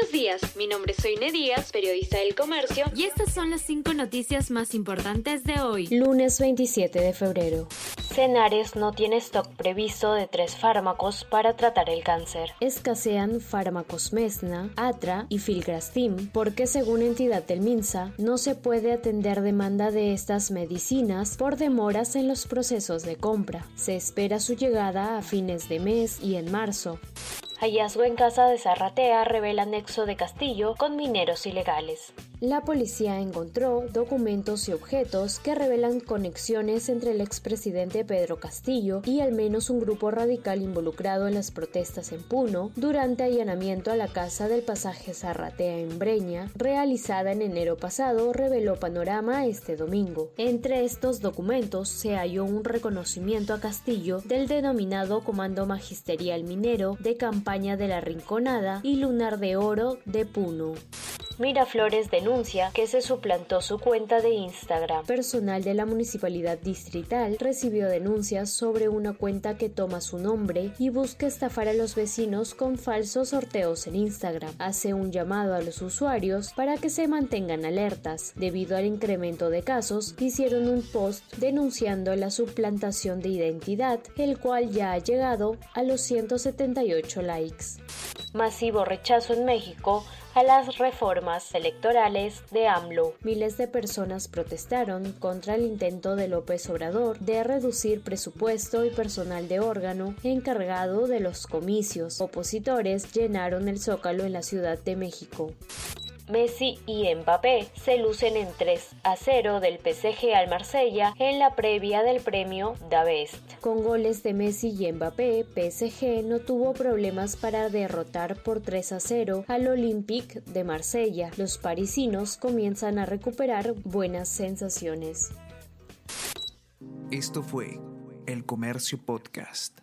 Buenos días, mi nombre es Soine Díaz, periodista del comercio, y estas son las cinco noticias más importantes de hoy. Lunes 27 de febrero. Cenares no tiene stock previsto de tres fármacos para tratar el cáncer. Escasean fármacos Mesna, Atra y Filgrastim porque según entidad del MINSA no se puede atender demanda de estas medicinas por demoras en los procesos de compra. Se espera su llegada a fines de mes y en marzo. Hallazgo en casa de Zarratea revela nexo de Castillo con mineros ilegales. La policía encontró documentos y objetos que revelan conexiones entre el expresidente Pedro Castillo y al menos un grupo radical involucrado en las protestas en Puno durante allanamiento a la casa del pasaje Zarratea en Breña, realizada en enero pasado, reveló Panorama este domingo. Entre estos documentos se halló un reconocimiento a Castillo del denominado Comando Magisterial Minero de Campaña de la Rinconada y Lunar de Oro de Puno. Miraflores denuncia que se suplantó su cuenta de Instagram. Personal de la Municipalidad Distrital recibió denuncias sobre una cuenta que toma su nombre y busca estafar a los vecinos con falsos sorteos en Instagram. Hace un llamado a los usuarios para que se mantengan alertas. Debido al incremento de casos, hicieron un post denunciando la suplantación de identidad, el cual ya ha llegado a los 178 likes. Masivo rechazo en México a las reformas electorales de AMLO. Miles de personas protestaron contra el intento de López Obrador de reducir presupuesto y personal de órgano encargado de los comicios. Opositores llenaron el zócalo en la Ciudad de México. Messi y Mbappé se lucen en 3 a 0 del PSG al Marsella en la previa del premio Da Best. Con goles de Messi y Mbappé, PSG no tuvo problemas para derrotar por 3 a 0 al Olympique de Marsella. Los parisinos comienzan a recuperar buenas sensaciones. Esto fue El Comercio Podcast.